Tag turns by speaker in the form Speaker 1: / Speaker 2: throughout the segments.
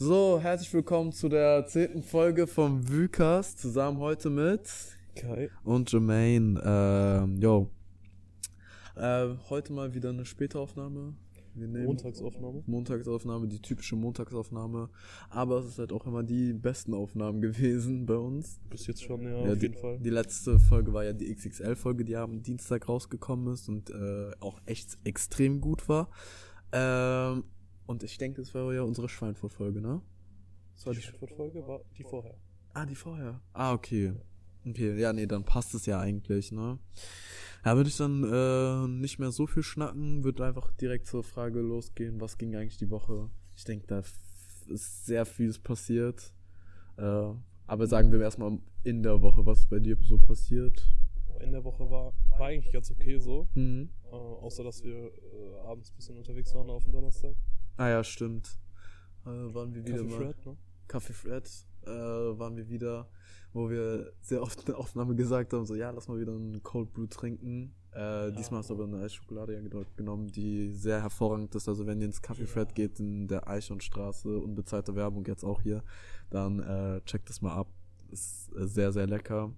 Speaker 1: So, herzlich willkommen zu der zehnten Folge vom Vucast. Zusammen heute mit
Speaker 2: Kai.
Speaker 1: und Jermaine. Ähm, yo. Äh, heute mal wieder eine späte Aufnahme.
Speaker 2: Montagsaufnahme.
Speaker 1: Montagsaufnahme, die typische Montagsaufnahme. Aber es ist halt auch immer die besten Aufnahmen gewesen bei uns.
Speaker 2: Bis jetzt schon, ja,
Speaker 1: Ja,
Speaker 2: auf
Speaker 1: die,
Speaker 2: jeden Fall.
Speaker 1: die letzte Folge war ja die XXL-Folge, die am Dienstag rausgekommen ist und äh, auch echt extrem gut war. Ähm, und ich denke, das war ja unsere Schweinfurt-Folge, ne? Das war
Speaker 2: Die
Speaker 1: die Sch
Speaker 2: Schweinfurt-Folge war die vorher.
Speaker 1: ah, die vorher. Ah, okay. Okay, ja, nee, dann passt es ja eigentlich, ne? Ja, würde ich dann äh, nicht mehr so viel schnacken, würde einfach direkt zur Frage losgehen, was ging eigentlich die Woche? Ich denke, da ist sehr vieles passiert. Äh, aber sagen wir erstmal in der Woche, was bei dir so passiert?
Speaker 2: In der Woche war, war eigentlich ganz okay so.
Speaker 1: Mhm.
Speaker 2: Äh, außer, dass wir äh, abends ein bisschen unterwegs waren auf dem Donnerstag.
Speaker 1: Ah ja, stimmt. Äh, waren wir wieder
Speaker 2: Café
Speaker 1: mal.
Speaker 2: Fred, ne?
Speaker 1: Café Fred äh, waren wir wieder, wo wir sehr oft in der Aufnahme gesagt haben, so ja, lass mal wieder einen Cold Brew trinken. Äh, Diesmal hast du aber eine Eisschokolade ja gedrückt genommen, die sehr hervorragend ist. Also wenn ihr ins Café Fred geht in der Eichhornstraße, unbezahlte Werbung jetzt auch hier, dann äh, checkt das mal ab. Ist äh, sehr, sehr lecker.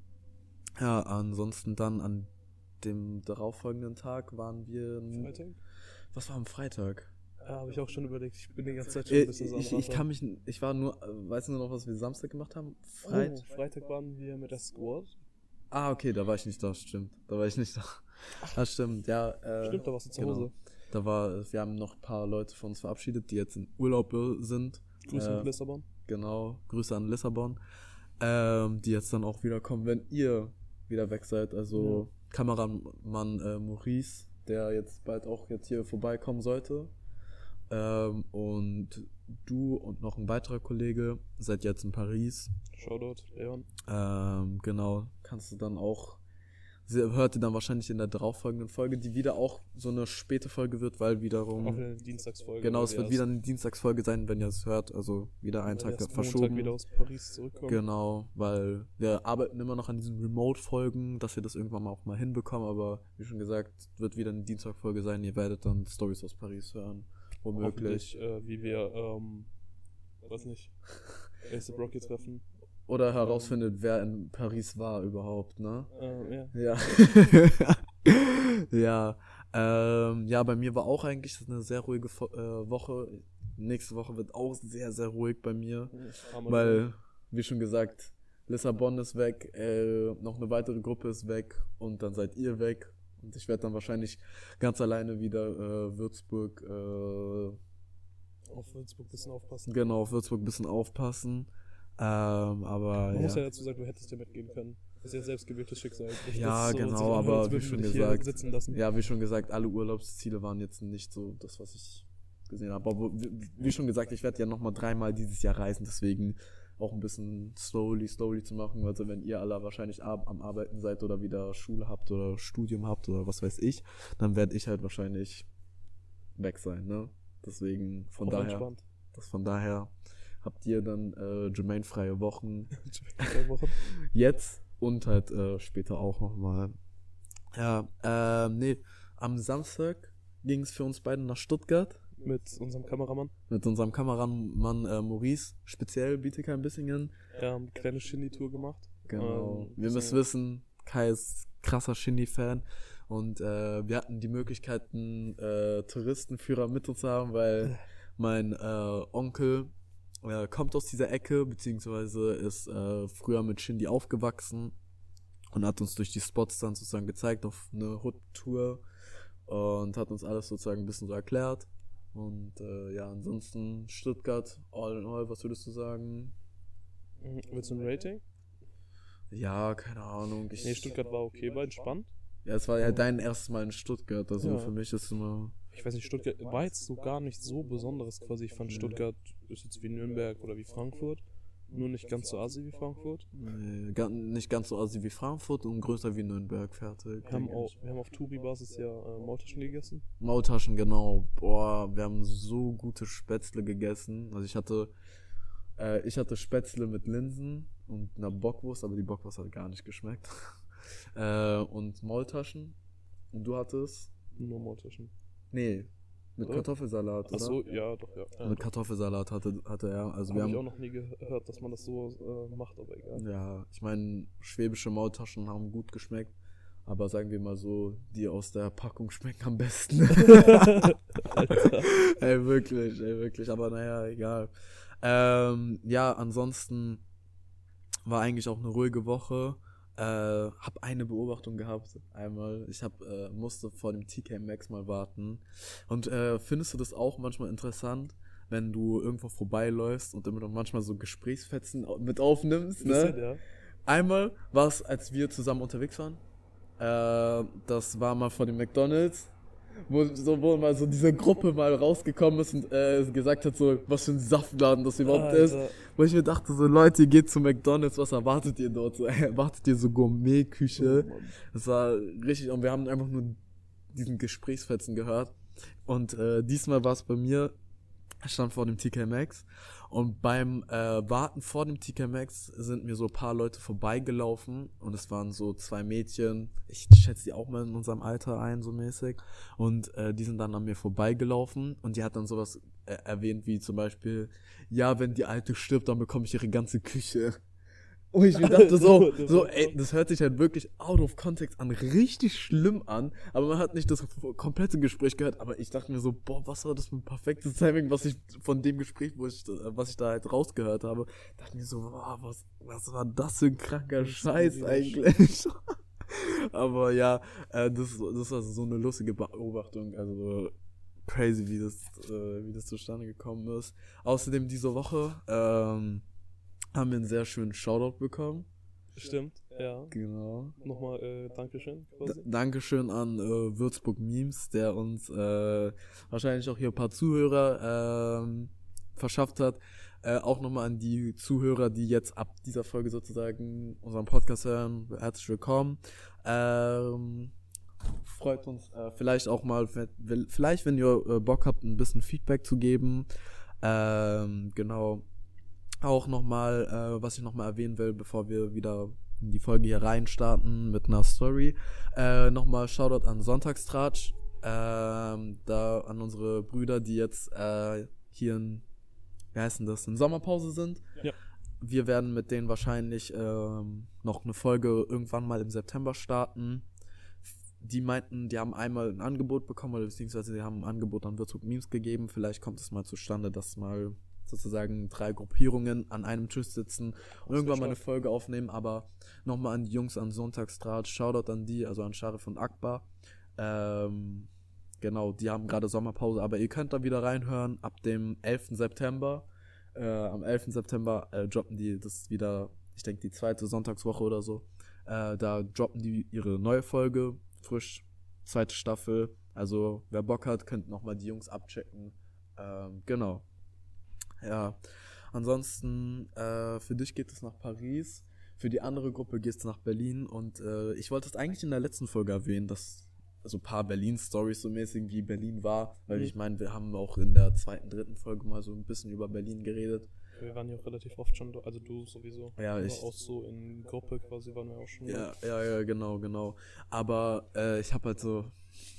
Speaker 1: Ja, ansonsten dann an dem darauffolgenden Tag waren wir...
Speaker 2: Freitag?
Speaker 1: Was war am Freitag?
Speaker 2: Ja, habe ich auch schon überlegt. Ich bin die ganze Zeit schon
Speaker 1: Äh,
Speaker 2: ein bisschen
Speaker 1: ich, ich kann mich, ich war nur, weißt du noch, was wir Samstag gemacht haben? Freit
Speaker 2: Oh, Freitag waren wir mit der Squad.
Speaker 1: Ah, okay, da war ich nicht da, stimmt. Da war ich nicht da. Ah, stimmt, ja. Äh,
Speaker 2: Stimmt, da warst du zu
Speaker 1: genau.
Speaker 2: Hause.
Speaker 1: Da war, wir haben noch ein paar Leute von uns verabschiedet, die jetzt in Urlaub äh, sind.
Speaker 2: Grüße
Speaker 1: Äh,
Speaker 2: nach Lissabon.
Speaker 1: Genau, Grüße an Lissabon. Ähm, die jetzt dann auch wieder kommen, wenn ihr wieder weg seid. Also Kameramann äh, Maurice, der jetzt bald auch jetzt hier vorbeikommen sollte. Ähm, und du und noch ein weiterer Kollege seid jetzt in Paris.
Speaker 2: Shoutout, Leon.
Speaker 1: Ähm, genau, kannst du dann auch, sie hört ihr dann wahrscheinlich in der darauffolgenden Folge, die wieder auch so eine späte Folge wird, weil
Speaker 2: Auch
Speaker 1: wiederum,
Speaker 2: wieder eine Dienstagsfolge.
Speaker 1: genau, es
Speaker 2: wir
Speaker 1: wird wieder eine Dienstagsfolge sein, wenn ihr es hört, also wieder einen Tag verschoben.
Speaker 2: Montag wieder aus Paris zurückkommen.
Speaker 1: Genau, weil wir arbeiten immer noch an diesen Remote-Folgen, dass wir das irgendwann mal auch mal hinbekommen, aber wie schon gesagt, wird wieder eine Dienstagfolge sein, ihr werdet dann Stories aus Paris hören, womöglich.
Speaker 2: Äh, wie wir, ähm, weiß nicht, ASAP Rocky treffen.
Speaker 1: Oder herausfindet, wer in Paris war überhaupt, ne?
Speaker 2: Äh, ja.
Speaker 1: Ja. ja. Ähm, ja, bei mir war auch eigentlich eine sehr ruhige äh, Woche. Nächste Woche wird auch sehr, sehr ruhig bei mir. Weil, wie schon gesagt, Lissabon ist weg, äh, noch eine weitere Gruppe ist weg und dann seid ihr weg. Und ich werde dann wahrscheinlich ganz alleine wieder äh, Würzburg, äh,
Speaker 2: auf Würzburg ein bisschen aufpassen.
Speaker 1: genau, auf Würzburg ein bisschen aufpassen. Ähm, aber
Speaker 2: Man muss ja
Speaker 1: ja.
Speaker 2: dazu sagen, du hättest ja mitgehen können. Das ist ja selbstgewähltes Schicksal. Nicht,
Speaker 1: Ja,
Speaker 2: es
Speaker 1: genau, aber wie schon gesagt,
Speaker 2: sitzen lassen.
Speaker 1: Ja, wie schon gesagt, alle Urlaubsziele waren jetzt nicht so das, was ich gesehen habe. Aber wie wie schon gesagt, ich werde ja nochmal dreimal dieses Jahr reisen, deswegen auch ein bisschen slowly, slowly zu machen. Also wenn ihr alle wahrscheinlich ab, am Arbeiten seid oder wieder Schule habt oder Studium habt oder was weiß ich, dann werde ich halt wahrscheinlich weg sein, ne? Deswegen von
Speaker 2: Auch
Speaker 1: daher,
Speaker 2: entspannt.
Speaker 1: das von daher habt ihr dann äh, Jermaine freie Wochen jetzt und halt äh, später auch nochmal. Ja, ähm, nee, am Samstag ging es für uns beide nach Stuttgart
Speaker 2: Mit unserem Kameramann.
Speaker 1: mit unserem Kameramann äh, Maurice, speziell Bietigheim-Bissingen.
Speaker 2: Wir haben eine kleine Shindy-Tour gemacht.
Speaker 1: Genau.
Speaker 2: Ähm,
Speaker 1: wir müssen
Speaker 2: bisschen-
Speaker 1: wissen, Kai ist krasser Shindy-Fan und äh, wir hatten die Möglichkeit, einen äh, Touristenführer mit uns zu haben, weil mein äh, Onkel äh, kommt aus dieser Ecke, beziehungsweise ist äh, früher mit Shindy aufgewachsen und hat uns durch die Spots dann sozusagen gezeigt auf eine Hood-Tour und hat uns alles sozusagen ein bisschen so erklärt. Und äh, ja, ansonsten Stuttgart, all in all, was würdest du sagen?
Speaker 2: Mhm. Willst du ein Rating?
Speaker 1: Ja, keine Ahnung. Ich,
Speaker 2: Nee, Stuttgart war okay, war entspannt.
Speaker 1: Ja, es war ja dein erstes Mal in Stuttgart, also
Speaker 2: Ja.
Speaker 1: für mich ist immer.
Speaker 2: Ich weiß nicht, Stuttgart war jetzt so gar nicht so besonderes quasi. Ich fand Stuttgart ist jetzt wie Nürnberg oder wie Frankfurt. Nur nicht ganz so assi wie Frankfurt.
Speaker 1: Nee, ga, nicht ganz so assi wie Frankfurt und größer wie Nürnberg, fertig.
Speaker 2: Wir haben, auch, wir haben auf Touri-Basis ja äh, Maultaschen gegessen.
Speaker 1: Maultaschen, genau. Boah, wir haben so gute Spätzle gegessen. Also ich hatte, äh, ich hatte Spätzle mit Linsen und einer Bockwurst, aber die Bockwurst hat gar nicht geschmeckt. äh, und Maultaschen. Und du hattest?
Speaker 2: Nur Maultaschen.
Speaker 1: Nee, Mit? Kartoffelsalat, oder?
Speaker 2: Ach so, ja, doch, ja. ja
Speaker 1: Mit Kartoffelsalat hatte, hatte er. Also wir
Speaker 2: Habe ich
Speaker 1: haben
Speaker 2: auch noch nie gehört, dass man das so äh, macht, aber egal.
Speaker 1: Ja, ich meine, schwäbische Maultaschen haben gut geschmeckt, aber sagen wir mal so, die aus der Packung schmecken am besten. ey, wirklich, ey, wirklich, aber naja, egal. Ähm, ja, ansonsten war eigentlich auch eine ruhige Woche. Äh, hab eine Beobachtung gehabt, einmal. Ich hab, äh, musste vor dem TK Max mal warten. Und äh, findest du das auch manchmal interessant, wenn du irgendwo vorbeiläufst und immer noch manchmal so Gesprächsfetzen mit aufnimmst, ne?
Speaker 2: Bisschen, ja.
Speaker 1: Einmal war es, als wir zusammen unterwegs waren. Äh, das war mal vor dem McDonalds, wo, so, wo mal so diese Gruppe mal rausgekommen ist und äh, gesagt hat, so, was für ein Saftladen das überhaupt ist.
Speaker 2: Alter.
Speaker 1: Wo ich mir dachte, so, Leute, ihr geht zu McDonalds, was erwartet ihr dort? So, erwartet ihr so Gourmet-Küche?
Speaker 2: Oh.
Speaker 1: Das war richtig, und wir haben einfach nur diesen Gesprächsfetzen gehört. Und äh, diesmal war es bei mir, ich stand vor dem TK Maxx und beim äh, Warten vor dem TK Maxx sind mir so ein paar Leute vorbeigelaufen und es waren so zwei Mädchen, ich schätze die auch mal in unserem Alter ein, so mäßig. Und äh, die sind dann an mir vorbeigelaufen und die hat dann sowas äh, erwähnt wie zum Beispiel, ja, wenn die Alte stirbt, dann bekomme ich ihre ganze Küche. Und ich mir dachte so, so, ey, das hört sich halt wirklich out of context an, richtig schlimm an, aber man hat nicht das komplette Gespräch gehört, aber ich dachte mir so, boah, was war das für ein perfektes Timing, was ich von dem Gespräch, wo ich, äh, was ich da halt rausgehört habe, dachte mir so, boah, was, was war das für ein kranker Scheiß eigentlich. aber ja, äh, das, das war so eine lustige Beobachtung, also crazy, wie das, äh, wie das zustande gekommen ist. Außerdem diese Woche, ähm, haben wir einen sehr schönen Shoutout bekommen.
Speaker 2: Stimmt, ja.
Speaker 1: Genau.
Speaker 2: Nochmal äh, Dankeschön.
Speaker 1: Dankeschön an äh, Würzburg Memes, der uns äh, wahrscheinlich auch hier ein paar Zuhörer ähm, verschafft hat. Äh, auch nochmal an die Zuhörer, die jetzt ab dieser Folge sozusagen unseren Podcast hören. Herzlich willkommen. Ähm, freut uns äh, vielleicht auch mal, wenn- vielleicht wenn ihr äh, Bock habt, ein bisschen Feedback zu geben. Ähm, genau. Auch nochmal, äh, was ich nochmal erwähnen will, bevor wir wieder in die Folge hier reinstarten mit einer Story. Äh, nochmal Shoutout an Sonntagstratsch. Ähm, da an unsere Brüder, die jetzt äh, hier in, wie heißt denn das, in Sommerpause sind.
Speaker 2: Ja.
Speaker 1: Wir werden mit denen wahrscheinlich ähm, noch eine Folge irgendwann mal im September starten. Die meinten, die haben einmal ein Angebot bekommen, oder beziehungsweise die haben ein Angebot an Würzburg Memes gegeben. Vielleicht kommt es mal zustande, dass mal sozusagen drei Gruppierungen an einem Tisch sitzen und irgendwann mal eine. Folge aufnehmen. Aber nochmal an die Jungs an Sonntagsdraht, Shoutout an die, also an Sharif und Akbar. Ähm, genau, die haben gerade Sommerpause, aber ihr könnt da wieder reinhören ab dem 11. September. Äh, am 11. September äh, droppen die das wieder, ich denke die zweite Sonntagswoche oder so. Äh, da droppen die ihre neue Folge, frisch, zweite Staffel. Also wer Bock hat, könnt nochmal die Jungs abchecken. Ähm, genau. Ja. Ansonsten, äh, für dich geht es nach Paris. Für die andere Gruppe geht es nach Berlin. Und äh, ich wollte es eigentlich in der letzten Folge erwähnen, dass so ein paar Berlin-Stories so mäßig wie Berlin war. Weil
Speaker 2: Mhm.
Speaker 1: ich meine, wir haben auch in der zweiten, dritten Folge mal so ein bisschen über Berlin geredet.
Speaker 2: Wir waren ja auch relativ oft schon, also du sowieso.
Speaker 1: Ja, ich-
Speaker 2: auch so in Gruppe quasi waren wir auch schon.
Speaker 1: Ja, ja, ja, genau, genau. Aber äh, ich habe halt so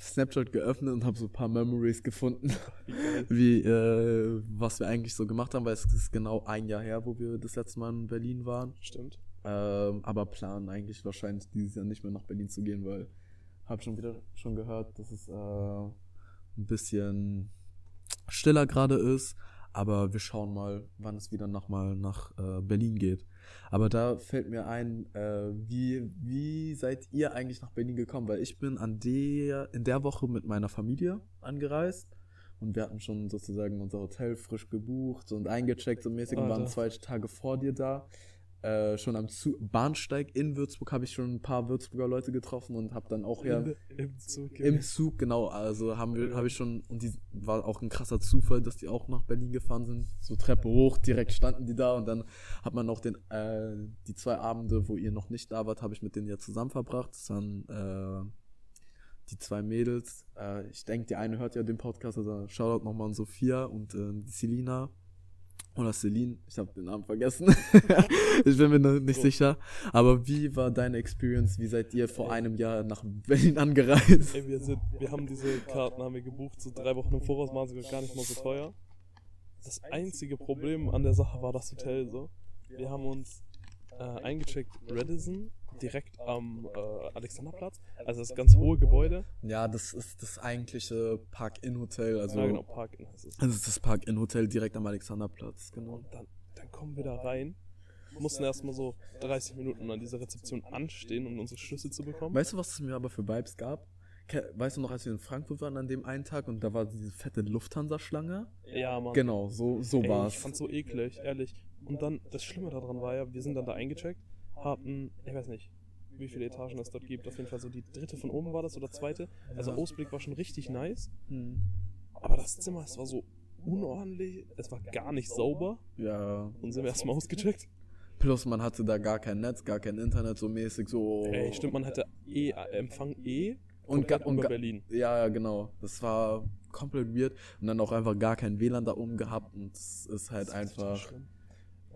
Speaker 1: Snapchat geöffnet und habe so ein paar Memories gefunden,
Speaker 2: Wie
Speaker 1: äh, was wir eigentlich so gemacht haben, weil es ist genau ein Jahr her, wo wir das letzte Mal in Berlin waren.
Speaker 2: Stimmt.
Speaker 1: Ähm, aber planen eigentlich wahrscheinlich dieses Jahr nicht mehr nach Berlin zu gehen, weil habe schon wieder schon gehört, dass es äh, ein bisschen stiller gerade ist. Aber wir schauen mal, wann es wieder nochmal nach äh, Berlin geht. Aber da fällt mir ein, äh, wie, wie seid ihr eigentlich nach Berlin gekommen? Weil ich bin an der, in der Woche mit meiner Familie angereist und wir hatten schon sozusagen unser Hotel frisch gebucht und eingecheckt und mäßig und waren zwei Tage vor dir da. Äh, schon am Zu Bahnsteig in Würzburg habe ich schon ein paar Würzburger Leute getroffen und habe dann auch ja
Speaker 2: In, Im Zug.
Speaker 1: im Zug, genau, also haben wir, habe ich schon, und die war auch ein krasser Zufall, dass die auch nach Berlin gefahren sind. So Treppe hoch, direkt standen die da und dann hat man noch den, äh, die zwei Abende, wo ihr noch nicht da wart, habe ich mit denen ja zusammen verbracht. Das waren äh, die zwei Mädels. Äh, ich denke, die eine hört ja den Podcast, also Shoutout nochmal an Sophia und äh, Selina. Oder Celine, ich habe den Namen vergessen. ich bin mir noch nicht
Speaker 2: So.
Speaker 1: sicher. Aber wie war deine Experience? Wie seid ihr vor einem Jahr nach Berlin angereist?
Speaker 2: Ey, wir sind, wir haben diese Karten haben wir gebucht, so drei Wochen im Voraus, waren sogar gar nicht mal so teuer. Das einzige Problem an der Sache war das Hotel so. Wir haben uns äh, eingecheckt Radisson, direkt am äh, Alexanderplatz. Also das ganz hohe Gebäude.
Speaker 1: Ja, das ist das eigentliche Park-In-Hotel. Also,
Speaker 2: ja, genau, Park heißt es.
Speaker 1: das ist das Park-In-Hotel direkt am Alexanderplatz, genau.
Speaker 2: Und dann, dann kommen wir da rein, mussten erstmal so 30 Minuten an dieser Rezeption anstehen, um unsere Schlüssel zu bekommen.
Speaker 1: Weißt du, was es mir aber für Vibes gab? Weißt du noch, als wir in Frankfurt waren an dem einen Tag und da war diese fette Lufthansa-Schlange?
Speaker 2: Ja, Mann.
Speaker 1: Genau, so, so
Speaker 2: Ey,
Speaker 1: war's.
Speaker 2: ich fand's so eklig, ehrlich. Und dann, das Schlimme daran war ja, wir sind dann da eingecheckt, hatten, ich weiß nicht, wie viele Etagen es dort gibt. Auf jeden Fall so die dritte von oben war das oder zweite. Also. Ausblick war schon richtig nice.
Speaker 1: Hm.
Speaker 2: Aber das Zimmer, es war so unordentlich, es war gar nicht sauber.
Speaker 1: Ja.
Speaker 2: Und sind wir erstmal ausgecheckt.
Speaker 1: Plus man hatte da gar kein Netz, gar kein Internet, so mäßig, so.
Speaker 2: Ey, stimmt, man hatte eh Empfang eh
Speaker 1: Und, ga, und
Speaker 2: Berlin.
Speaker 1: Ja, ja, genau. Das war komplett weird. Und dann auch einfach gar kein WLAN da oben gehabt. Und es ist halt
Speaker 2: Das total
Speaker 1: einfach.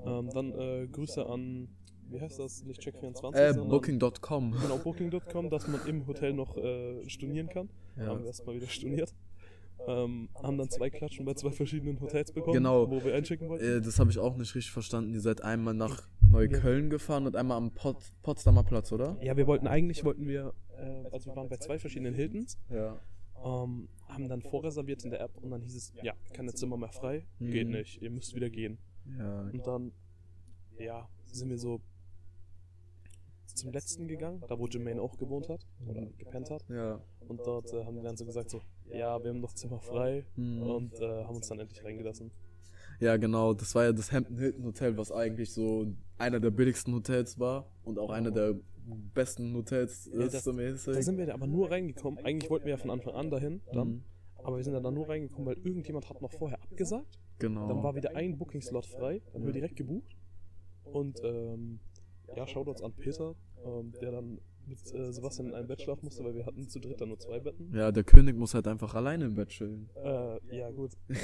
Speaker 2: Ähm, dann äh, Grüße an, wie heißt das? Nicht Check24,
Speaker 1: Äh, Booking.com.
Speaker 2: Genau, Booking.com, dass man im Hotel noch äh, stornieren kann.
Speaker 1: Ja.
Speaker 2: Haben wir erstmal wieder storniert. Ähm, haben dann zwei Klatschen bei zwei verschiedenen Hotels bekommen,
Speaker 1: Genau.
Speaker 2: wo wir einchecken wollten.
Speaker 1: Äh, das habe ich auch nicht richtig verstanden. Ihr seid einmal nach Neukölln gefahren und einmal am Pot Potsdamer Platz, oder?
Speaker 2: Ja, wir wollten eigentlich, wollten wir, äh, also wir waren bei zwei verschiedenen Hiltons,
Speaker 1: Ja.
Speaker 2: ähm, haben dann vorreserviert in der App und dann hieß es, ja, keine Zimmer mehr frei, geht
Speaker 1: Mhm.
Speaker 2: nicht, ihr müsst wieder gehen.
Speaker 1: Ja.
Speaker 2: Und dann, ja, sind wir so zum letzten gegangen, da wo Jermaine auch gewohnt hat oder gepennt hat.
Speaker 1: Ja.
Speaker 2: Und dort äh, haben die dann so gesagt, so, ja, wir haben noch Zimmer frei
Speaker 1: Mhm.
Speaker 2: und äh, haben uns dann endlich reingelassen.
Speaker 1: Ja, genau. Das war ja das Hampton Hilton Hotel, was eigentlich so einer der billigsten Hotels war und auch einer der besten Hotels
Speaker 2: Ja, das-
Speaker 1: mäßig.
Speaker 2: Da sind wir aber nur reingekommen. Eigentlich wollten wir ja von Anfang an dahin, dann.
Speaker 1: Mhm.
Speaker 2: Aber wir sind dann da nur reingekommen, weil irgendjemand hat noch vorher abgesagt.
Speaker 1: Genau.
Speaker 2: Dann war wieder ein Booking-Slot frei. Dann haben wir direkt gebucht. Und ähm, ja, Shoutouts an Peter, ähm, der dann mit äh, Sebastian in einem Bett schlafen musste, weil wir hatten zu dritt dann nur zwei Betten.
Speaker 1: ja, der König muss halt einfach alleine im Bett chillen.
Speaker 2: Äh, ja, gut.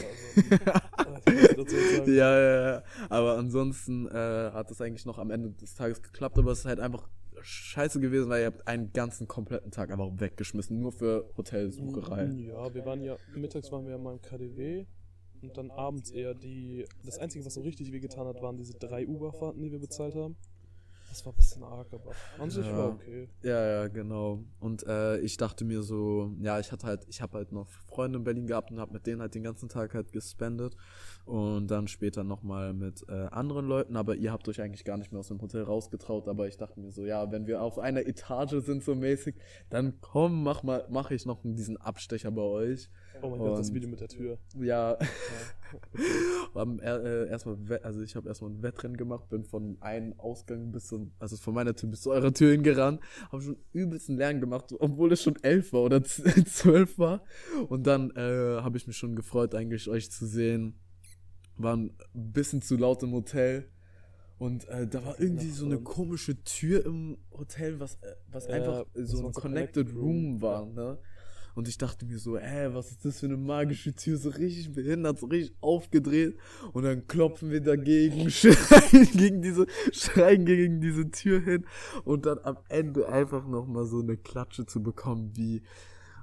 Speaker 2: Also?
Speaker 1: Ja, ja, ja. Aber ansonsten äh, hat es eigentlich noch am Ende des Tages geklappt, aber es ist halt einfach scheiße gewesen, weil ihr habt einen ganzen kompletten Tag einfach weggeschmissen, nur für Hotelsucherei.
Speaker 2: Ja, wir waren ja, mittags waren wir ja mal im KDW und dann abends eher die, das Einzige, was so richtig wehgetan hat, waren diese drei Uber-Fahrten, die wir bezahlt haben. Das war ein bisschen arg, aber an sich
Speaker 1: Ja.
Speaker 2: war okay.
Speaker 1: Ja, ja, genau. Und äh, ich dachte mir so, ja, ich hatte halt, ich habe halt noch Freunde in Berlin gehabt und habe mit denen halt den ganzen Tag halt gespendet und dann später nochmal mit äh, anderen Leuten, aber ihr habt euch eigentlich gar nicht mehr aus dem Hotel rausgetraut, aber ich dachte mir so, ja, wenn wir auf einer Etage sind so mäßig, dann komm, mach mal, mache ich noch diesen Abstecher bei euch.
Speaker 2: Oh mein Gott, das
Speaker 1: Und-
Speaker 2: Video mit der Tür.
Speaker 1: Ja,
Speaker 2: Ja,
Speaker 1: er- äh, erstmal, also ich habe erstmal ein Wettrennen gemacht, bin von einem Ausgang bis zum, also von meiner Tür bis zu eurer Tür hingerannt, habe schon übelsten Lärm gemacht, obwohl es schon elf war oder zwölf war. Und dann äh, habe ich mich schon gefreut, eigentlich euch zu sehen. War ein bisschen zu laut im Hotel. Und äh, da war irgendwie so eine komische Tür im Hotel, was, äh, was
Speaker 2: Ja,
Speaker 1: einfach so ein Connected Room, war, ne? Und ich dachte mir so, ey, was ist das für eine magische Tür? So richtig behindert, so richtig aufgedreht. Und dann klopfen wir dagegen, schreien gegen diese, schreien gegen diese Tür hin. Und dann am Ende einfach nochmal so eine Klatsche zu bekommen, wie,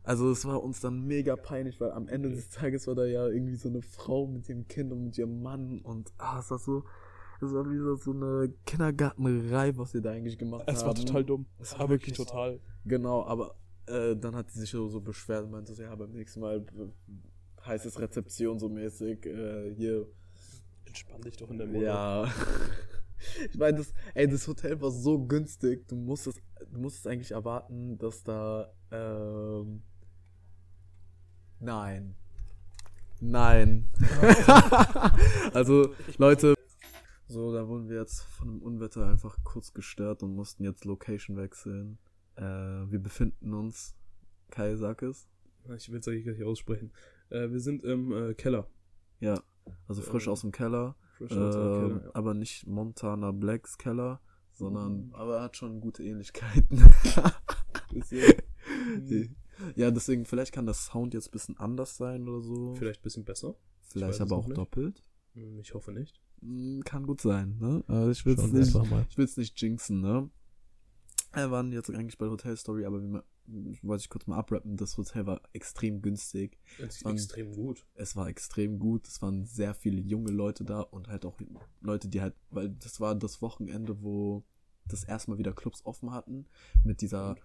Speaker 1: also es war uns dann mega peinlich, weil am Ende des Tages war da ja irgendwie so eine Frau mit ihrem Kind und mit ihrem Mann und ah, es war so, es war wie so, eine Kindergartenreihe, was wir da eigentlich gemacht haben.
Speaker 2: Es war total dumm.
Speaker 1: Es
Speaker 2: Es
Speaker 1: war
Speaker 2: war wirklich
Speaker 1: wirklich-
Speaker 2: total.
Speaker 1: Genau, aber äh, dann hat sie sich so, so beschwert und meinte so, ja, beim nächsten Mal äh, heißt es Rezeption so mäßig, äh, hier,
Speaker 2: Entspann dich doch in der Wohnung.
Speaker 1: ja. Ich meine, das, ey, das Hotel war so günstig, du musstest, du musstest eigentlich erwarten, dass da, ähm, nein. Nein. also, Leute, so, da wurden wir jetzt von einem Unwetter einfach kurz gestört und mussten jetzt Location wechseln. Äh, wir befinden uns, Kai, sag es.
Speaker 2: Ich will es eigentlich gar nicht aussprechen. Äh, wir sind im äh, Keller.
Speaker 1: Ja, also frisch
Speaker 2: Ähm,
Speaker 1: aus dem Keller.
Speaker 2: Frisch
Speaker 1: Äh,
Speaker 2: aus dem Keller, ja.
Speaker 1: Aber nicht Montana Blacks Keller, sondern, aber er hat schon gute Ähnlichkeiten.
Speaker 2: Bisschen,
Speaker 1: ja, deswegen, vielleicht kann der Sound jetzt ein bisschen anders sein oder so.
Speaker 2: vielleicht ein bisschen besser.
Speaker 1: vielleicht aber
Speaker 2: es
Speaker 1: auch
Speaker 2: nicht.
Speaker 1: doppelt.
Speaker 2: Hm, Ich hoffe nicht.
Speaker 1: Mm, Kann gut sein, ne? Aber ich will es nicht, ich will's nicht jinxen, ne? Wir waren jetzt eigentlich bei Hotel Story, aber wie man, wollte ich kurz mal abrappen, das Hotel war extrem günstig.
Speaker 2: Das ist
Speaker 1: Wann-
Speaker 2: extrem gut.
Speaker 1: Es war extrem gut, es waren sehr viele junge Leute da und halt auch Leute, die halt, weil das war das Wochenende, wo das erste Mal wieder Clubs offen hatten, mit dieser,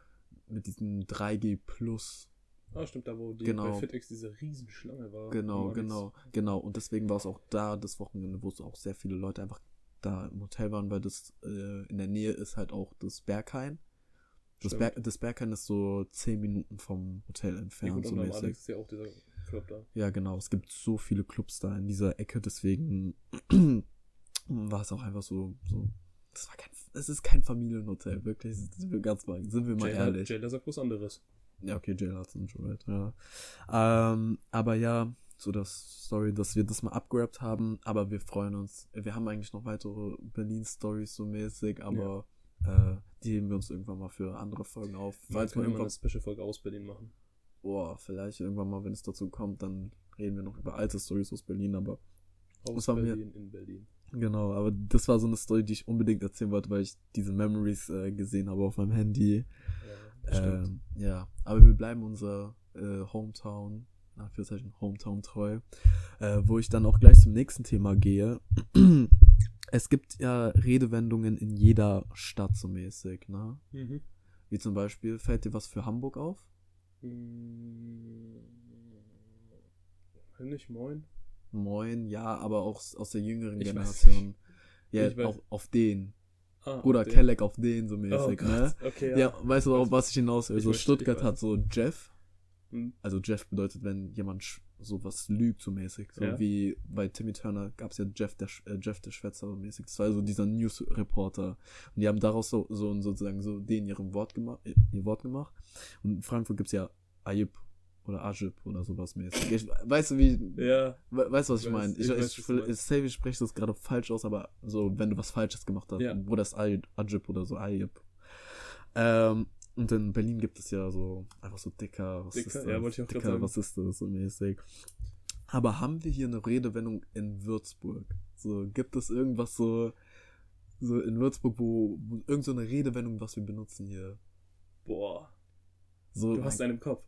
Speaker 1: mit diesem 3G Plus
Speaker 2: Ah, stimmt, da wo die
Speaker 1: Genau.
Speaker 2: bei FitX diese Riesenschlange war.
Speaker 1: Genau, genau, genau. Und deswegen war es auch da das Wochenende, wo es auch sehr viele Leute einfach da im Hotel waren, weil das äh, in der Nähe ist halt auch das Berghain. Das. Berg, das Berghain ist so zehn Minuten vom Hotel
Speaker 2: nichts. Ja,
Speaker 1: entfernt,
Speaker 2: gut,
Speaker 1: so
Speaker 2: ist ja auch dieser Club da.
Speaker 1: Ja, genau. Es gibt so viele Clubs da in dieser Ecke, deswegen war es auch einfach so, so. Das war kein, es ist kein Familienhotel, wirklich. Sind wir ganz mal, sind wir mal
Speaker 2: Jailer-
Speaker 1: ehrlich.
Speaker 2: Jailer sagt was anderes.
Speaker 1: Ja, okay, Jail hat schon right, ja. Ähm, aber ja, so das Story, dass wir das mal abgerappt haben, aber wir freuen uns. Wir haben eigentlich noch weitere Berlin-Stories so mäßig, aber äh, die heben wir uns irgendwann mal für andere Folgen auf.
Speaker 2: Wir
Speaker 1: Falls wir irgendwann,
Speaker 2: eine Special-Folge aus Berlin machen.
Speaker 1: boah, vielleicht irgendwann mal, wenn es dazu kommt, dann reden wir noch über alte Stories aus Berlin, aber
Speaker 2: Aus
Speaker 1: mir-
Speaker 2: Berlin in Berlin.
Speaker 1: Genau, aber das war so eine Story, die ich unbedingt erzählen wollte, weil ich diese Memories äh, gesehen habe auf meinem Handy.
Speaker 2: Ja, stimmt.
Speaker 1: Ähm, ja, aber wir bleiben unser äh, Hometown, Anführungszeichen Hometown treu, äh, wo ich dann auch gleich zum nächsten Thema gehe. es gibt ja Redewendungen in jeder Stadt so mäßig, ne?
Speaker 2: Mhm.
Speaker 1: Wie zum Beispiel, fällt dir was für Hamburg auf?
Speaker 2: Mm, Nicht moin.
Speaker 1: Moin, ja, aber auch aus der jüngeren
Speaker 2: Ich
Speaker 1: Generation. Ja, auf, auf den.
Speaker 2: Ah, auf den-
Speaker 1: Kelleck auf den so
Speaker 2: Oh
Speaker 1: mäßig,
Speaker 2: Gott.
Speaker 1: ne?
Speaker 2: Okay,
Speaker 1: Ja,
Speaker 2: ja.
Speaker 1: weißt du, auf was ich hinaus will? So Stuttgart hat so Jeff.
Speaker 2: Hm.
Speaker 1: Also Jeff bedeutet, wenn jemand sowas lügt, so mäßig. So
Speaker 2: Ja.
Speaker 1: wie bei Timmy Turner gab es ja Jeff der, äh, Jeff der Schwätzer so mäßig. Das war so dieser News-Reporter. Und die haben daraus so, so sozusagen so den ihrem Wort gemacht, ihr Wort gemacht. Und in Frankfurt gibt's ja Ayib oder Ajib oder sowas mäßig. Ich, weißt du, wie,
Speaker 2: Ja,
Speaker 1: we- weißt du, was ich meine? Ich,
Speaker 2: ich
Speaker 1: ich,
Speaker 2: was
Speaker 1: ich, safe, ich spreche das gerade falsch aus, aber so, wenn du was Falsches gemacht hast,
Speaker 2: Ja.
Speaker 1: wo das Ajib oder so Ayib. Ähm, und in Berlin gibt es ja so einfach so dicker, was
Speaker 2: Dicker,
Speaker 1: ist das?
Speaker 2: ja, wollte ich auch
Speaker 1: dicker,
Speaker 2: sagen.
Speaker 1: was ist das so mäßig. Aber haben wir hier eine Redewendung in Würzburg? So, gibt es irgendwas so, so in Würzburg, wo, wo irgend so eine Redewendung, was wir benutzen hier?
Speaker 2: boah.
Speaker 1: So,
Speaker 2: Du hast einen im Kopf,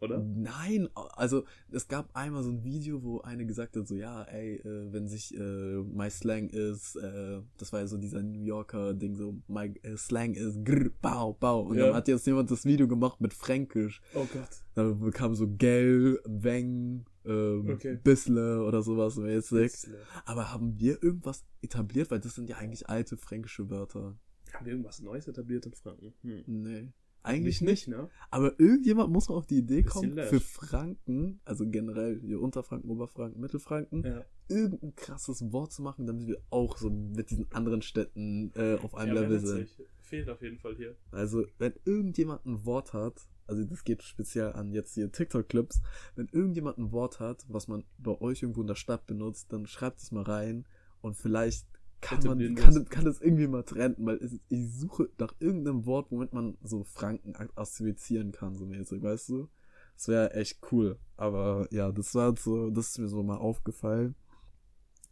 Speaker 2: oder?
Speaker 1: Nein, also es gab einmal so ein Video, wo eine gesagt hat, so ja, ey, äh, wenn sich äh, my Slang ist, äh, das war ja so dieser New Yorker Ding, so my äh, Slang ist grr, bau, bau. Und
Speaker 2: Ja.
Speaker 1: dann hat jetzt jemand das Video gemacht mit Fränkisch.
Speaker 2: Oh Gott.
Speaker 1: Da bekam so gell, weng, ähm,
Speaker 2: Okay.
Speaker 1: bissle oder sowas mäßig.
Speaker 2: Bissle.
Speaker 1: Aber haben wir irgendwas etabliert? Weil das sind ja eigentlich alte fränkische Wörter.
Speaker 2: Haben wir irgendwas Neues etabliert in Franken? Hm.
Speaker 1: Nee. Eigentlich nicht.
Speaker 2: ne?
Speaker 1: Aber irgendjemand muss mal auf die Idee kommen,
Speaker 2: lash.
Speaker 1: für Franken, also generell hier Unterfranken, Oberfranken, Mittelfranken,
Speaker 2: Ja.
Speaker 1: irgendein krasses Wort zu machen, damit wir auch so mit diesen anderen Städten äh, auf einem
Speaker 2: ja,
Speaker 1: Level sind.
Speaker 2: Fehlt auf jeden Fall hier.
Speaker 1: Also, wenn irgendjemand ein Wort hat, also das geht speziell an jetzt hier TikTok-Clips, wenn irgendjemand ein Wort hat, was man bei euch irgendwo in der Stadt benutzt, dann schreibt es mal rein und vielleicht kann man kann, kann das irgendwie mal trenden, weil es, ich suche nach irgendeinem Wort, womit man so Franken assoziieren kann, so mäßig, weißt du? Das wäre echt cool. Aber ja, das war so, das ist mir so mal aufgefallen,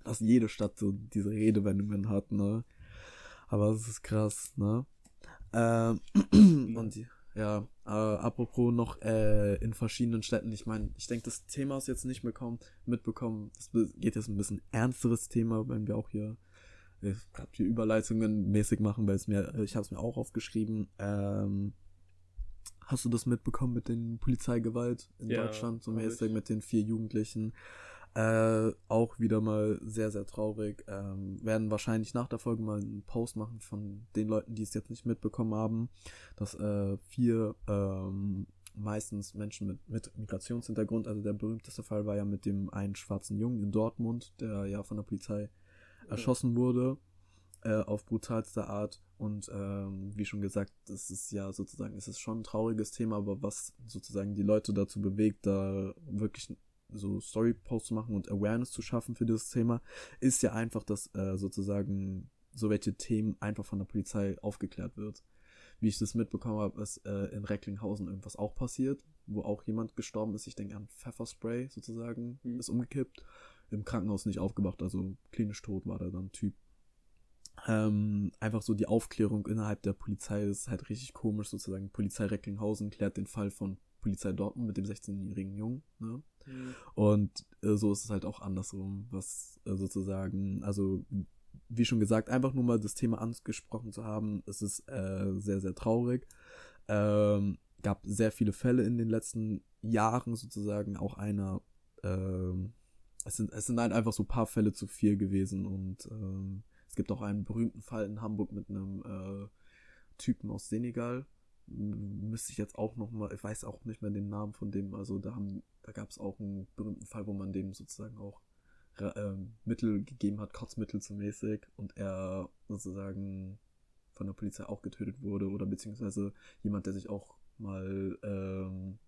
Speaker 1: dass jede Stadt so diese Redewendungen hat, ne? Aber das ist krass, ne? Ähm, und ja, äh, apropos noch äh, in verschiedenen Städten, ich meine, ich denke, das Thema ist jetzt nicht bekommen, mitbekommen. Das be- geht jetzt ein bisschen ernsteres Thema, wenn wir auch hier äh, grad hier Überleitungen mäßig machen, weil es mir, ich habe es mir auch aufgeschrieben. Ähm, hast du das mitbekommen mit den Polizeigewalt in
Speaker 2: Ja,
Speaker 1: Deutschland, so mäßig
Speaker 2: ich.
Speaker 1: mit den vier Jugendlichen? Äh, auch wieder mal sehr, sehr traurig. Ähm, werden wahrscheinlich nach der Folge mal einen Post machen von den Leuten, die es jetzt nicht mitbekommen haben, dass äh, vier ähm, meistens Menschen mit, mit Migrationshintergrund, also der berühmteste Fall war ja mit dem einen schwarzen Jungen in Dortmund, der ja von der Polizei erschossen wurde, äh, auf brutalste Art. Und ähm, wie schon gesagt, das ist ja sozusagen, es ist schon ein trauriges Thema, aber was sozusagen die Leute dazu bewegt, da wirklich so Story-Posts zu machen und Awareness zu schaffen für dieses Thema, ist ja einfach, dass äh, sozusagen so welche Themen einfach von der Polizei aufgeklärt wird. Wie ich das mitbekommen habe, ist äh, in Recklinghausen irgendwas auch passiert, wo auch jemand gestorben ist. Ich denke an Pfefferspray sozusagen,
Speaker 2: Mhm.
Speaker 1: ist umgekippt. Im Krankenhaus nicht aufgewacht, also klinisch tot war der dann Typ. Ähm, einfach so die Aufklärung innerhalb der Polizei ist halt richtig komisch, sozusagen. Polizei Recklinghausen klärt den Fall von Polizei Dortmund mit dem 16-jährigen Jungen. Ne?
Speaker 2: Mhm.
Speaker 1: Und äh, so ist es halt auch andersrum, was äh, sozusagen, also wie schon gesagt, einfach nur mal das Thema angesprochen zu haben, es ist äh, sehr, sehr traurig. Ähm, gab sehr viele Fälle in den letzten Jahren sozusagen, auch einer, ähm, es sind, es sind einfach so ein paar Fälle zu viel gewesen und ähm, es gibt auch einen berühmten Fall in Hamburg mit einem äh, Typen aus Senegal, müsste ich jetzt auch noch mal, ich weiß auch nicht mehr den Namen von dem, also da haben, da gab es auch einen berühmten Fall, wo man dem sozusagen auch ähm, Mittel gegeben hat, Kotzmittel zu mäßig und er sozusagen von der Polizei auch getötet wurde oder beziehungsweise jemand, der sich auch mal ähm,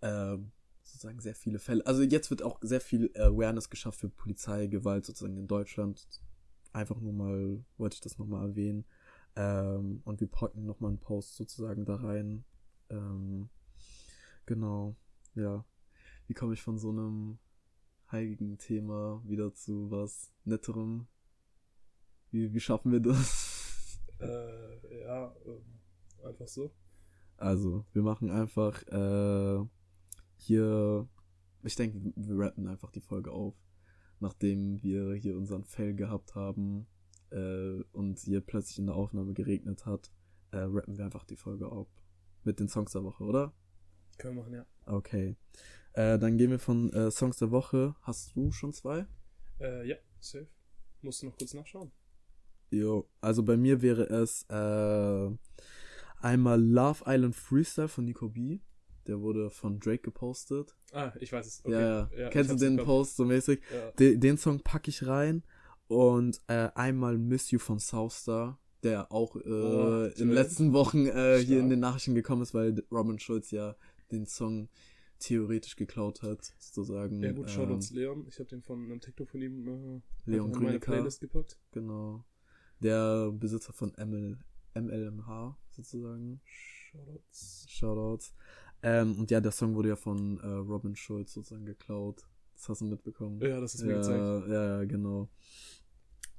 Speaker 1: ähm, sozusagen sehr viele Fälle, also jetzt wird auch sehr viel Awareness geschafft für Polizeigewalt sozusagen in Deutschland. Einfach nur mal, wollte ich das nochmal erwähnen. Ähm, und wir packen nochmal einen Post sozusagen da rein. Ähm, genau, ja. Wie komme ich von so einem heiligen Thema wieder zu was Netterem? Wie, wie schaffen wir das?
Speaker 2: Äh, ja, ähm, einfach so.
Speaker 1: Also, wir machen einfach äh, hier, ich denke, wir rappen einfach die Folge auf, nachdem wir hier unseren Fail gehabt haben äh, und hier plötzlich in der Aufnahme geregnet hat, äh, rappen wir einfach die Folge auf. Mit den Songs der Woche, oder?
Speaker 2: Können wir machen, ja.
Speaker 1: Okay. Äh, dann gehen wir von äh, Songs der Woche. Hast du schon zwei?
Speaker 2: Äh, ja, safe. Musst du noch kurz nachschauen.
Speaker 1: Jo, also bei mir wäre es äh, einmal Love Island Freestyle von Nico B. Der wurde von Drake gepostet.
Speaker 2: Ah, ich weiß es.
Speaker 1: Ja, ja.
Speaker 2: ich
Speaker 1: Kennst du den. Post so mäßig?
Speaker 2: Ja.
Speaker 1: Den, den Song packe ich rein. Und äh, einmal Miss You von Southstar, der auch äh,
Speaker 2: Oh,
Speaker 1: in den letzten Wochen äh, hier in den Nachrichten gekommen ist, weil Robin Schulz ja den Song theoretisch geklaut hat, sozusagen.
Speaker 2: Ja gut,
Speaker 1: ähm,
Speaker 2: Shoutouts Leon. Ich habe den von einem TikTok von ihm äh,
Speaker 1: Leon
Speaker 2: in meine. Playlist gepackt.
Speaker 1: Genau. Der Besitzer von ML, MLMH, sozusagen.
Speaker 2: Shoutouts.
Speaker 1: Shoutouts. Ähm, und ja, der Song wurde ja von äh, Robin Schulz sozusagen geklaut. Das hast du mitbekommen.
Speaker 2: Ja, das ist mir
Speaker 1: ja,
Speaker 2: gezeigt.
Speaker 1: Ja, ja, genau.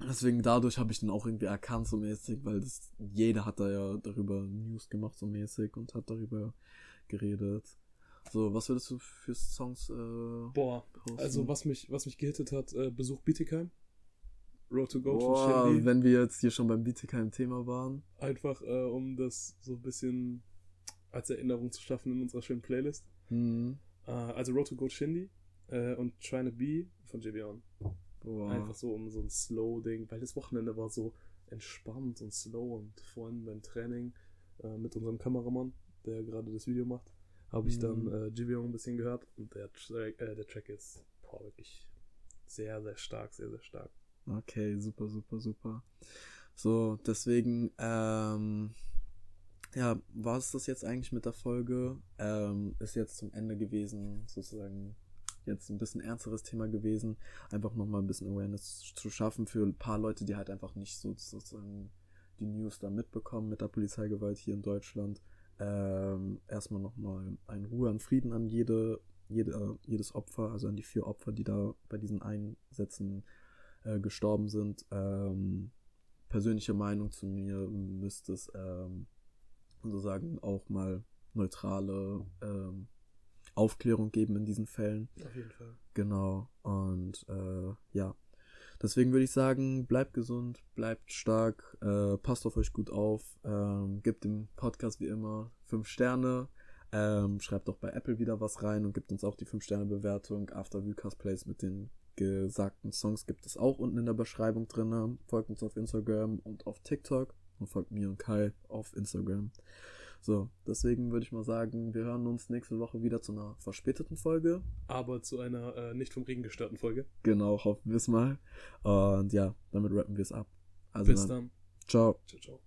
Speaker 1: Deswegen dadurch habe ich den auch irgendwie erkannt so mäßig, weil das jeder hat da ja darüber News gemacht so mäßig und hat darüber geredet. So, was würdest du für Songs äh,
Speaker 2: Boah,
Speaker 1: posten?
Speaker 2: also was mich, was mich gehittet hat, äh, Besuch Bietigheim. Road to Go
Speaker 1: Boah,
Speaker 2: von Shindy.
Speaker 1: wenn wir jetzt hier schon beim BTK im Thema waren.
Speaker 2: Einfach äh, um das so ein bisschen als Erinnerung zu schaffen in unserer schönen Playlist.
Speaker 1: Hm.
Speaker 2: Äh, also Road to Go Shindy äh, und Trying to Be von.
Speaker 1: Boah.
Speaker 2: Einfach so um so ein Slow-Ding, weil das Wochenende war so entspannt und slow und vorhin beim Training äh, mit unserem Kameramann, der gerade das Video macht, habe ich dann
Speaker 1: Mhm.
Speaker 2: äh, ein bisschen gehört und der Track, äh, der Track ist boah, wirklich sehr, sehr stark, sehr, sehr stark.
Speaker 1: Okay, super, super, super. So, deswegen, ähm, ja, war es das jetzt eigentlich mit der Folge? Ähm, ist jetzt zum Ende gewesen, sozusagen jetzt ein bisschen ernsteres Thema gewesen. Einfach nochmal ein bisschen Awareness zu schaffen für ein paar Leute, die halt einfach nicht so sozusagen die News da mitbekommen mit der Polizeigewalt hier in Deutschland. Ähm, erstmal nochmal ein Ruhe an Frieden an jede, jede, äh, jedes Opfer, also an die vier Opfer, die da bei diesen Einsätzen äh, gestorben sind. Ähm, persönliche Meinung zu mir müsste es ähm, sozusagen auch mal neutrale ähm, Aufklärung geben in diesen Fällen.
Speaker 2: Auf jeden Fall.
Speaker 1: Genau. Und äh, ja. Deswegen würde ich sagen, bleibt gesund, bleibt stark, äh, passt auf euch gut auf, ähm, gebt dem Podcast wie immer fünf Sterne, ähm, schreibt auch bei Apple wieder was rein und gibt uns auch die 5-Sterne-Bewertung. After Vucast Plays mit den gesagten Songs gibt es auch unten in der Beschreibung drin. Folgt uns auf Instagram und auf TikTok und folgt mir und Kai auf Instagram. So, deswegen würde ich mal sagen, wir hören uns nächste Woche wieder zu einer verspäteten Folge.
Speaker 2: Aber zu einer äh, nicht vom Regen gestörten Folge.
Speaker 1: Genau, hoffen wir es mal. Und ja, damit rappen wir es ab. Also
Speaker 2: Bis
Speaker 1: dann.
Speaker 2: dann.
Speaker 1: Ciao.
Speaker 2: Ciao, ciao.